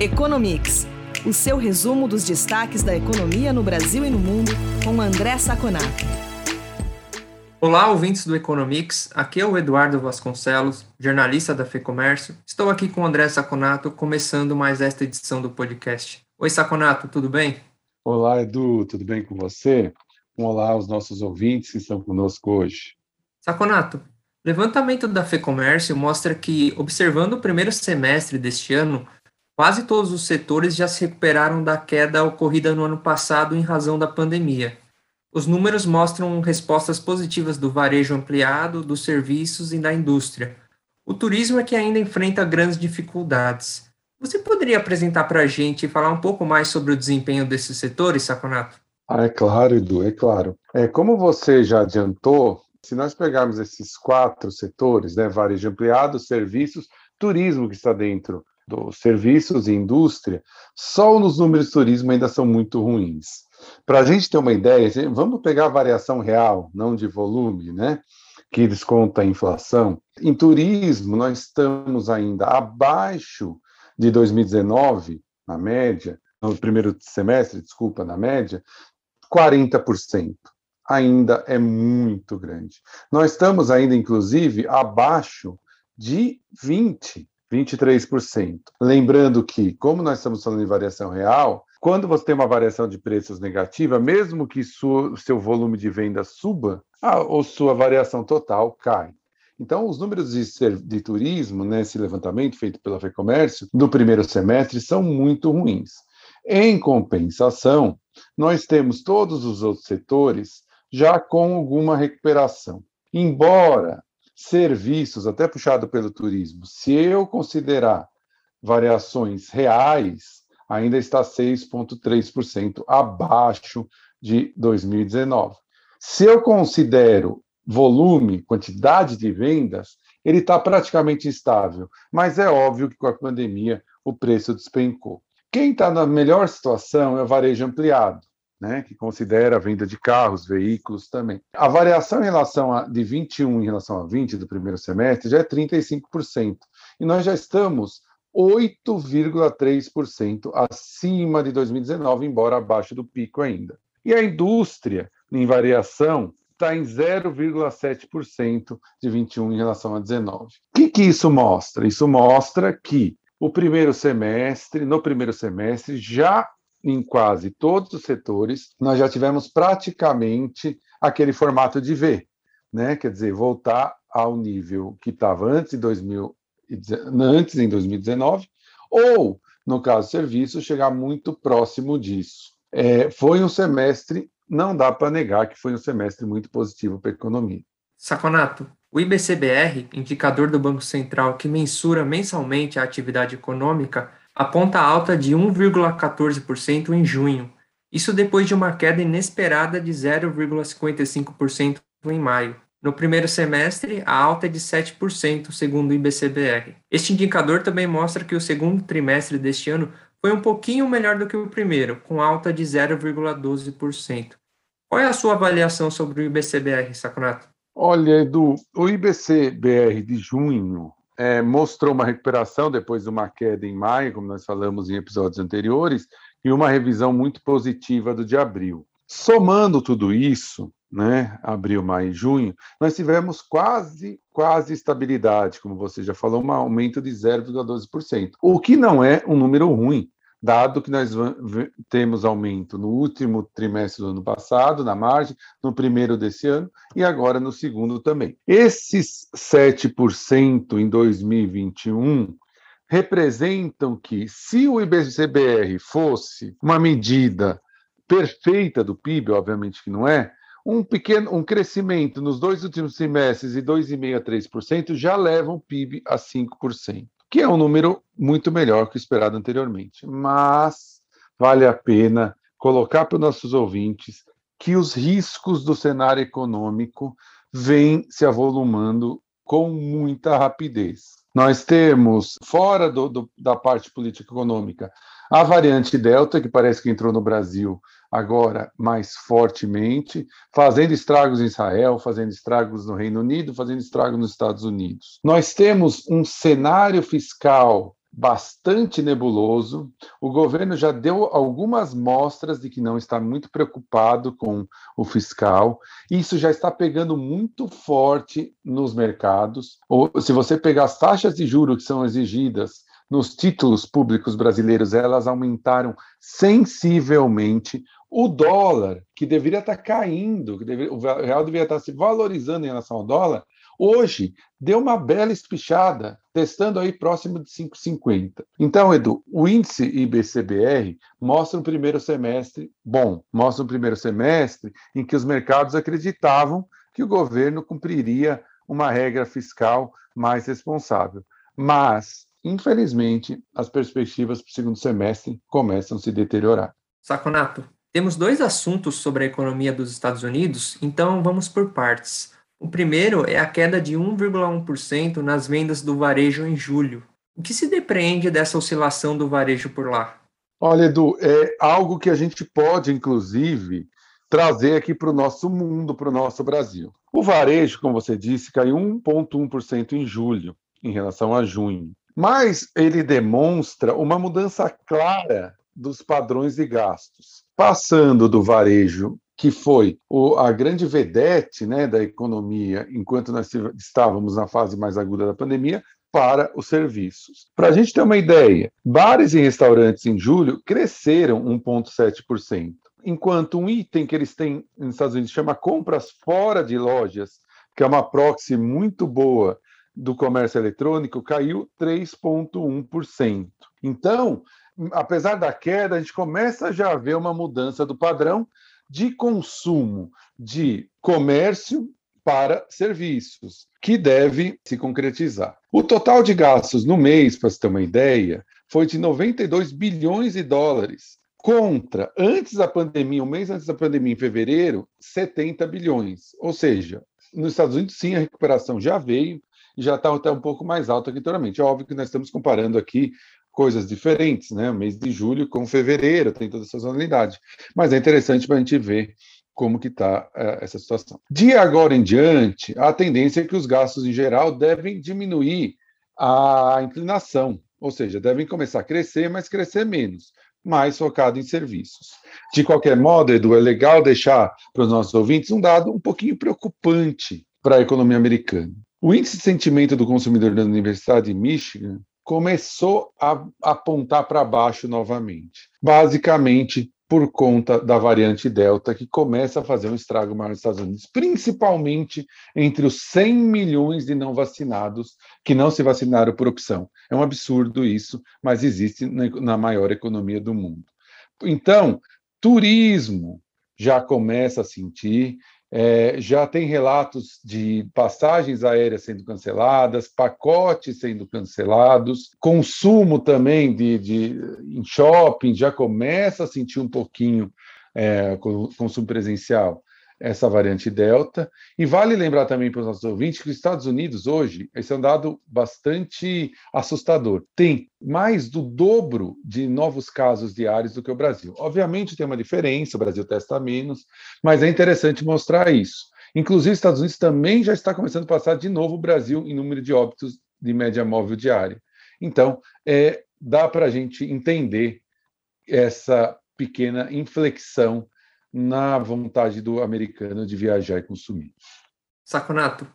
Economics, o seu resumo dos destaques da economia no Brasil e no mundo, com André Saconato. Olá, ouvintes do Economics. Aqui é o Eduardo Vasconcelos, jornalista da FEComércio. Estou aqui com o André Saconato, começando mais esta edição do podcast. Oi, Saconato, tudo bem? Olá, Edu, tudo bem com você? Olá aos nossos ouvintes que estão conosco hoje. Saconato, levantamento da FEComércio mostra que, observando o primeiro semestre deste ano, Quase todos os setores já se recuperaram da queda ocorrida no ano passado em razão da pandemia. Os números mostram respostas positivas do varejo ampliado, dos serviços e da indústria. O turismo é que ainda enfrenta grandes dificuldades. Você poderia apresentar para a gente e falar um pouco mais sobre o desempenho desses setores, Saconato? Ah, é claro, Edu, é claro. É, como você já adiantou, se nós pegarmos esses quatro setores, né, varejo ampliado, serviços, turismo que está dentro dos serviços e indústria, só nos números de turismo ainda são muito ruins. Para a gente ter uma ideia, vamos pegar a variação real, não de volume, né? Que desconta a inflação. Em turismo, nós estamos ainda abaixo de 2019, na média, no primeiro semestre, desculpa, na média, 40%. Ainda é muito grande. Nós estamos ainda, inclusive, abaixo de 20%. 23%. Lembrando que, como nós estamos falando de variação real, quando você tem uma variação de preços negativa, mesmo que o seu volume de venda suba, a, ou sua variação total cai. Então, os números de, de turismo, nesse levantamento feito pela FEComércio, do primeiro semestre, são muito ruins. Em compensação, nós temos todos os outros setores já com alguma recuperação. Embora serviços, até puxado pelo turismo, se eu considerar variações reais, ainda está 6,3% abaixo de 2019. Se eu considero volume, quantidade de vendas, ele está praticamente estável, mas é óbvio que com a pandemia o preço despencou. Quem está na melhor situação é o varejo ampliado né, que considera a venda de carros, veículos também. A variação em relação a, de 21 em relação a 20 do primeiro semestre já é 35%. E nós já estamos 8,3% acima de 2019, embora abaixo do pico ainda. E a indústria, em variação, está em 0,7% de 21 em relação a 19. O que, que isso mostra? Isso mostra que o primeiro semestre, no primeiro semestre, já em quase todos os setores, nós já tivemos praticamente aquele formato de V, né? quer dizer, voltar ao nível que estava antes, em 2000, antes em 2019, ou, no caso serviços, chegar muito próximo disso. É, foi um semestre, não dá para negar que foi um semestre muito positivo para a economia. Saconato, o IBCBR, indicador do Banco Central que mensura mensalmente a atividade econômica, aponta alta de 1,14% em junho, isso depois de uma queda inesperada de 0,55% em maio. No primeiro semestre, a alta é de 7%, segundo o IBCBR. Este indicador também mostra que o segundo trimestre deste ano foi um pouquinho melhor do que o primeiro, com alta de 0,12%. Qual é a sua avaliação sobre o IBCBR, Saconato? Olha, Edu, o IBCBR de junho é, mostrou uma recuperação depois de uma queda em maio, como nós falamos em episódios anteriores, e uma revisão muito positiva do de abril. Somando tudo isso, né, abril, maio e junho, nós tivemos quase, quase estabilidade, como você já falou, um aumento de 0,12%, o que não é um número ruim, dado que nós temos aumento no último trimestre do ano passado, na margem, no primeiro desse ano e agora no segundo também. Esses 7% em 2021 representam que, se o IBCBR fosse uma medida perfeita do PIB, obviamente que não é, um pequeno um crescimento nos dois últimos trimestres de 2,5% a 3% já leva o PIB a 5% que é um número muito melhor que o esperado anteriormente. Mas vale a pena colocar para os nossos ouvintes que os riscos do cenário econômico vêm se avolumando com muita rapidez. Nós temos, fora do, do, da parte política econômica, a variante Delta, que parece que entrou no Brasil agora mais fortemente, fazendo estragos em Israel, fazendo estragos no Reino Unido, fazendo estragos nos Estados Unidos. Nós temos um cenário fiscal bastante nebuloso. O governo já deu algumas mostras de que não está muito preocupado com o fiscal. Isso já está pegando muito forte nos mercados. Ou, se você pegar as taxas de juros que são exigidas nos títulos públicos brasileiros, elas aumentaram sensivelmente. O dólar, que deveria estar caindo, que deveria, o real deveria estar se valorizando em relação ao dólar, Hoje, deu uma bela espichada, testando aí próximo de 5,50. Então, Edu, o índice IBCBR mostra um primeiro semestre bom, mostra um primeiro semestre em que os mercados acreditavam que o governo cumpriria uma regra fiscal mais responsável. Mas, infelizmente, as perspectivas para o segundo semestre começam a se deteriorar. Saconato, temos dois assuntos sobre a economia dos Estados Unidos, então vamos por partes. O primeiro é a queda de 1,1% nas vendas do varejo em julho. O que se depreende dessa oscilação do varejo por lá? Olha, Edu, é algo que a gente pode, inclusive, trazer aqui para o nosso mundo, para o nosso Brasil. O varejo, como você disse, caiu 1,1% em julho, em relação a junho. Mas ele demonstra uma mudança clara dos padrões de gastos, passando do varejo que foi o, a grande vedete né, da economia enquanto nós estávamos na fase mais aguda da pandemia, para os serviços. Para a gente ter uma ideia, bares e restaurantes em julho cresceram 1,7%, enquanto um item que eles têm nos Estados Unidos chama compras fora de lojas, que é uma proxy muito boa do comércio eletrônico, caiu 3,1%. Então, apesar da queda, a gente começa já a ver uma mudança do padrão de consumo de comércio para serviços, que deve se concretizar. O total de gastos no mês, para você ter uma ideia, foi de 92 bilhões de dólares, contra, antes da pandemia, um mês antes da pandemia, em fevereiro, 70 bilhões. Ou seja, nos Estados Unidos, sim, a recuperação já veio, já está até um pouco mais alta que anteriormente. É óbvio que nós estamos comparando aqui coisas diferentes, né? O mês de julho com fevereiro, tem toda essa sazonalidade. Mas é interessante para a gente ver como que está é, essa situação. De agora em diante, a tendência é que os gastos em geral devem diminuir a inclinação, ou seja, devem começar a crescer, mas crescer menos, mais focado em serviços. De qualquer modo, Edu, é legal deixar para os nossos ouvintes um dado um pouquinho preocupante para a economia americana. O índice de sentimento do consumidor da Universidade de Michigan começou a apontar para baixo novamente. Basicamente por conta da variante Delta, que começa a fazer um estrago maior nos Estados Unidos, principalmente entre os 100 milhões de não vacinados que não se vacinaram por opção. É um absurdo isso, mas existe na maior economia do mundo. Então, turismo já começa a sentir, é, já tem relatos de passagens aéreas sendo canceladas, pacotes sendo cancelados, consumo também de, de em shopping já começa a sentir um pouquinho é, consumo presencial essa variante Delta. E vale lembrar também para os nossos ouvintes que os Estados Unidos hoje, esse é um dado bastante assustador, tem mais do dobro de novos casos diários do que o Brasil. Obviamente tem uma diferença, o Brasil testa menos, mas é interessante mostrar isso. Inclusive, os Estados Unidos também já está começando a passar de novo o Brasil em número de óbitos de média móvel diária. Então, é, dá para a gente entender essa pequena inflexão na vontade do americano de viajar e consumir. Saconato,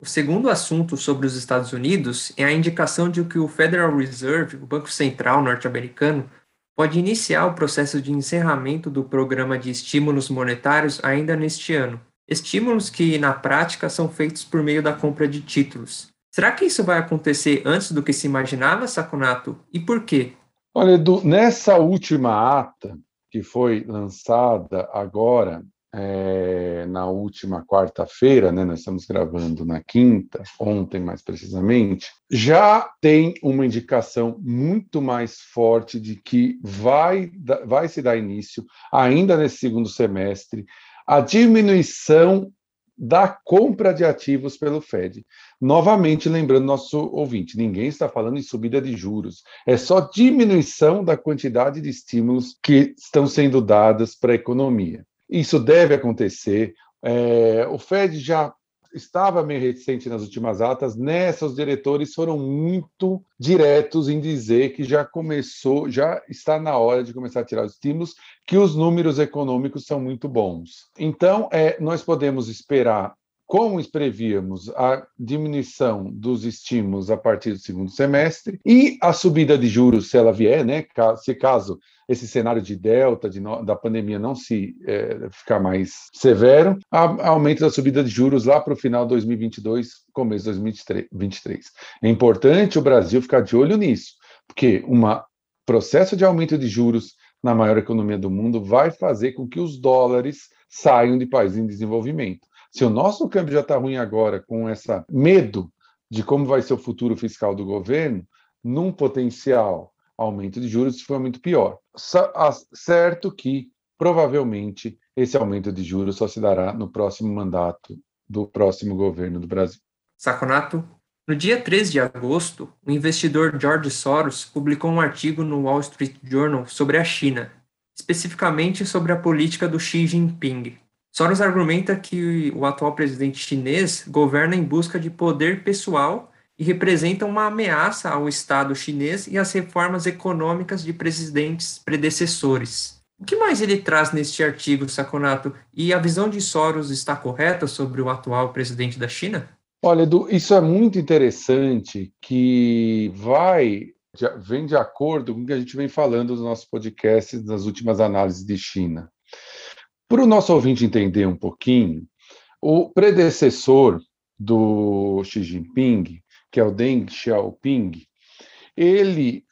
o segundo assunto sobre os Estados Unidos é a indicação de que o Federal Reserve, o Banco Central norte-americano, pode iniciar o processo de encerramento do programa de estímulos monetários ainda neste ano. Estímulos que, na prática, são feitos por meio da compra de títulos. Será que isso vai acontecer antes do que se imaginava, Saconato? E por quê? Olha, Edu, nessa última ata, que foi lançada agora é, na última quarta-feira, né, nós estamos gravando na quinta, ontem mais precisamente, já tem uma indicação muito mais forte de que vai, vai se dar início, ainda nesse segundo semestre, a diminuição da compra de ativos pelo Fed. Novamente, lembrando nosso ouvinte, ninguém está falando em subida de juros, é só diminuição da quantidade de estímulos que estão sendo dadas para a economia. Isso deve acontecer. É, o Fed já estava meio reticente nas últimas atas, nessa os diretores foram muito diretos em dizer que já começou, já está na hora de começar a tirar os estímulos, que os números econômicos são muito bons. Então, é, nós podemos esperar como prevíamos a diminuição dos estímulos a partir do segundo semestre e a subida de juros, se ela vier, né, se caso esse cenário de delta, de no, da pandemia não se é, ficar mais severo, a, aumento da subida de juros lá para o final de 2022, começo de 2023. É importante o Brasil ficar de olho nisso, porque um processo de aumento de juros na maior economia do mundo vai fazer com que os dólares saiam de países em desenvolvimento. Se o nosso câmbio já está ruim agora, com esse medo de como vai ser o futuro fiscal do governo, num potencial aumento de juros, isso foi muito pior. Certo que, provavelmente, esse aumento de juros só se dará no próximo mandato do próximo governo do Brasil. Saconato, no dia 13 de agosto, o investidor George Soros publicou um artigo no Wall Street Journal sobre a China, especificamente sobre a política do Xi Jinping. Soros argumenta que o atual presidente chinês governa em busca de poder pessoal e representa uma ameaça ao Estado chinês e às reformas econômicas de presidentes predecessores. O que mais ele traz neste artigo, Saconato? E a visão de Soros está correta sobre o atual presidente da China? Olha, Edu, isso é muito interessante, que vai vem de acordo com o que a gente vem falando nos nossos podcasts nas últimas análises de China. Para o nosso ouvinte entender um pouquinho, o predecessor do Xi Jinping, que é o Deng Xiaoping, ele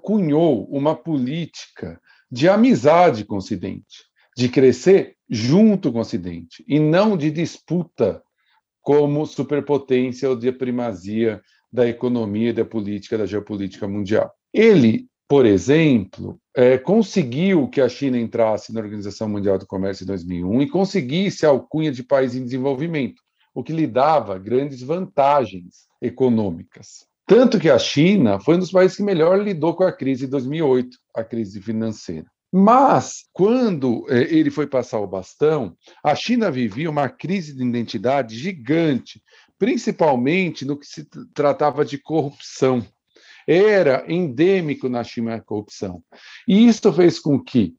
cunhou uma política de amizade com o Ocidente, de crescer junto com o Ocidente, e não de disputa como superpotência ou de primazia da economia, da política, da geopolítica mundial. Ele por exemplo, é, conseguiu que a China entrasse na Organização Mundial do Comércio em 2001 e conseguisse a alcunha de país em desenvolvimento, o que lhe dava grandes vantagens econômicas. Tanto que a China foi um dos países que melhor lidou com a crise de 2008, a crise financeira. Mas, quando é, ele foi passar o bastão, a China vivia uma crise de identidade gigante, principalmente no que se tratava de corrupção era endêmico na China a corrupção. E isso fez com que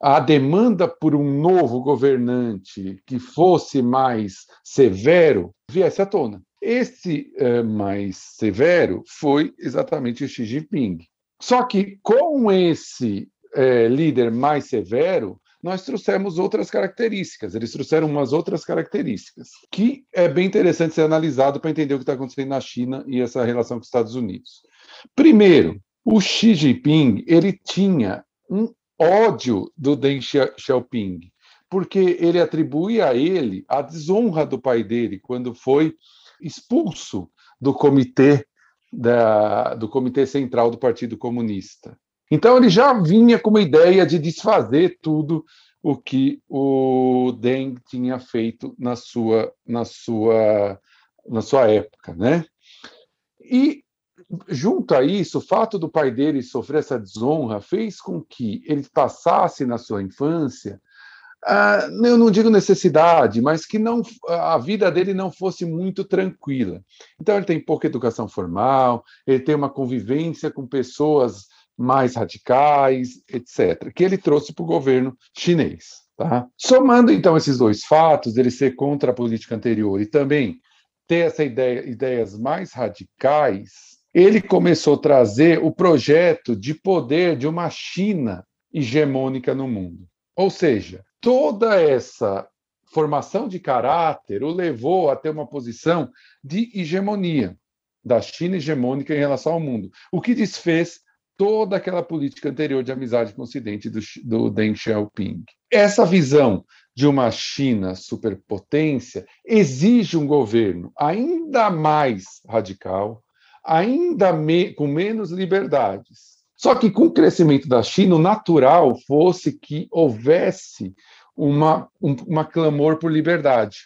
a demanda por um novo governante que fosse mais severo viesse à tona. Esse eh, mais severo foi exatamente o Xi Jinping. Só que com esse eh, líder mais severo, nós trouxemos outras características. Eles trouxeram umas outras características que é bem interessante ser analisado para entender o que está acontecendo na China e essa relação com os Estados Unidos. Primeiro, o Xi Jinping ele tinha um ódio do Deng Xiaoping, porque ele atribui a ele a desonra do pai dele quando foi expulso do comitê da, do comitê central do Partido Comunista. Então ele já vinha com uma ideia de desfazer tudo o que o Deng tinha feito na sua na sua na sua época, né? E junto a isso, o fato do pai dele sofrer essa desonra fez com que ele passasse na sua infância, uh, eu não digo necessidade, mas que não a vida dele não fosse muito tranquila. Então ele tem pouca educação formal, ele tem uma convivência com pessoas mais radicais, etc., que ele trouxe para o governo chinês. Tá? Somando então esses dois fatos, ele ser contra a política anterior e também ter essa ideia, ideias mais radicais, ele começou a trazer o projeto de poder de uma China hegemônica no mundo. Ou seja, toda essa formação de caráter o levou a ter uma posição de hegemonia da China hegemônica em relação ao mundo, o que desfez toda aquela política anterior de amizade com o Ocidente do, do Deng Xiaoping. Essa visão de uma China superpotência exige um governo ainda mais radical, ainda me, com menos liberdades. Só que com o crescimento da China, o natural fosse que houvesse uma, um uma clamor por liberdade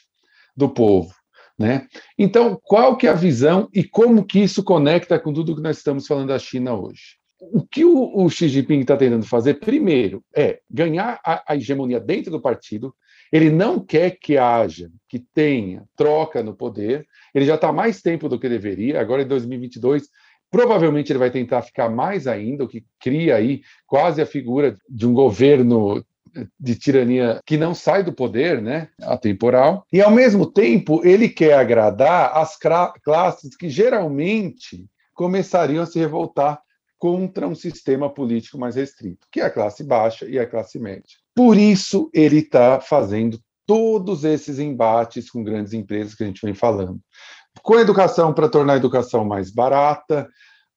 do povo. Né? Então, qual que é a visão e como que isso conecta com tudo que nós estamos falando da China hoje? O que o, o Xi Jinping está tentando fazer, primeiro, é ganhar a, a hegemonia dentro do partido. Ele não quer que haja, que tenha troca no poder. Ele já está mais tempo do que deveria. Agora, em 2022, provavelmente ele vai tentar ficar mais ainda, o que cria aí quase a figura de um governo de tirania que não sai do poder, né, atemporal, e ao mesmo tempo ele quer agradar as classes que geralmente começariam a se revoltar contra um sistema político mais restrito, que é a classe baixa e a classe média. Por isso ele está fazendo todos esses embates com grandes empresas que a gente vem falando. Com a educação para tornar a educação mais barata,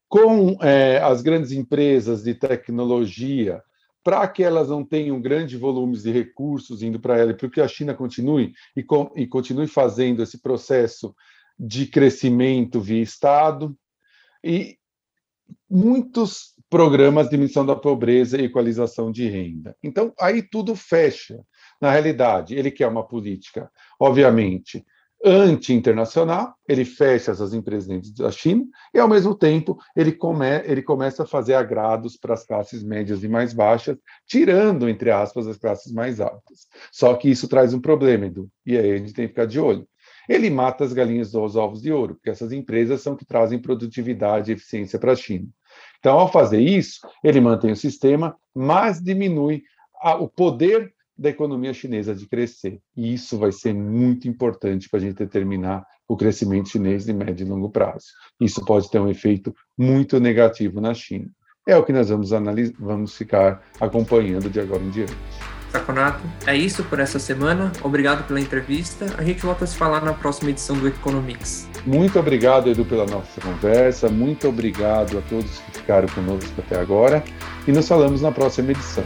com é, as grandes empresas de tecnologia para que elas não tenham grandes volumes de recursos indo para ela, para que a China continue e, com, e continue fazendo esse processo de crescimento via Estado, e muitos programas de diminuição da pobreza e equalização de renda. Então, aí tudo fecha. Na realidade, ele quer uma política, obviamente, anti-internacional, ele fecha essas empresas da China e, ao mesmo tempo, ele, come, ele começa a fazer agrados para as classes médias e mais baixas, tirando, entre aspas, as classes mais altas. Só que isso traz um problema, Edu, e aí a gente tem que ficar de olho. Ele mata as galinhas dos ovos de ouro, porque essas empresas são que trazem produtividade e eficiência para a China. Então, ao fazer isso, ele mantém o sistema, mas diminui a, o poder da economia chinesa de crescer. E isso vai ser muito importante para a gente determinar o crescimento chinês de médio e longo prazo. Isso pode ter um efeito muito negativo na China. É o que nós vamos, vamos ficar acompanhando de agora em diante. Saconato, é isso por essa semana. Obrigado pela entrevista. A gente volta a se falar na próxima edição do Economics. Muito obrigado, Edu, pela nossa conversa. Muito obrigado a todos que ficaram conosco até agora. E nos falamos na próxima edição.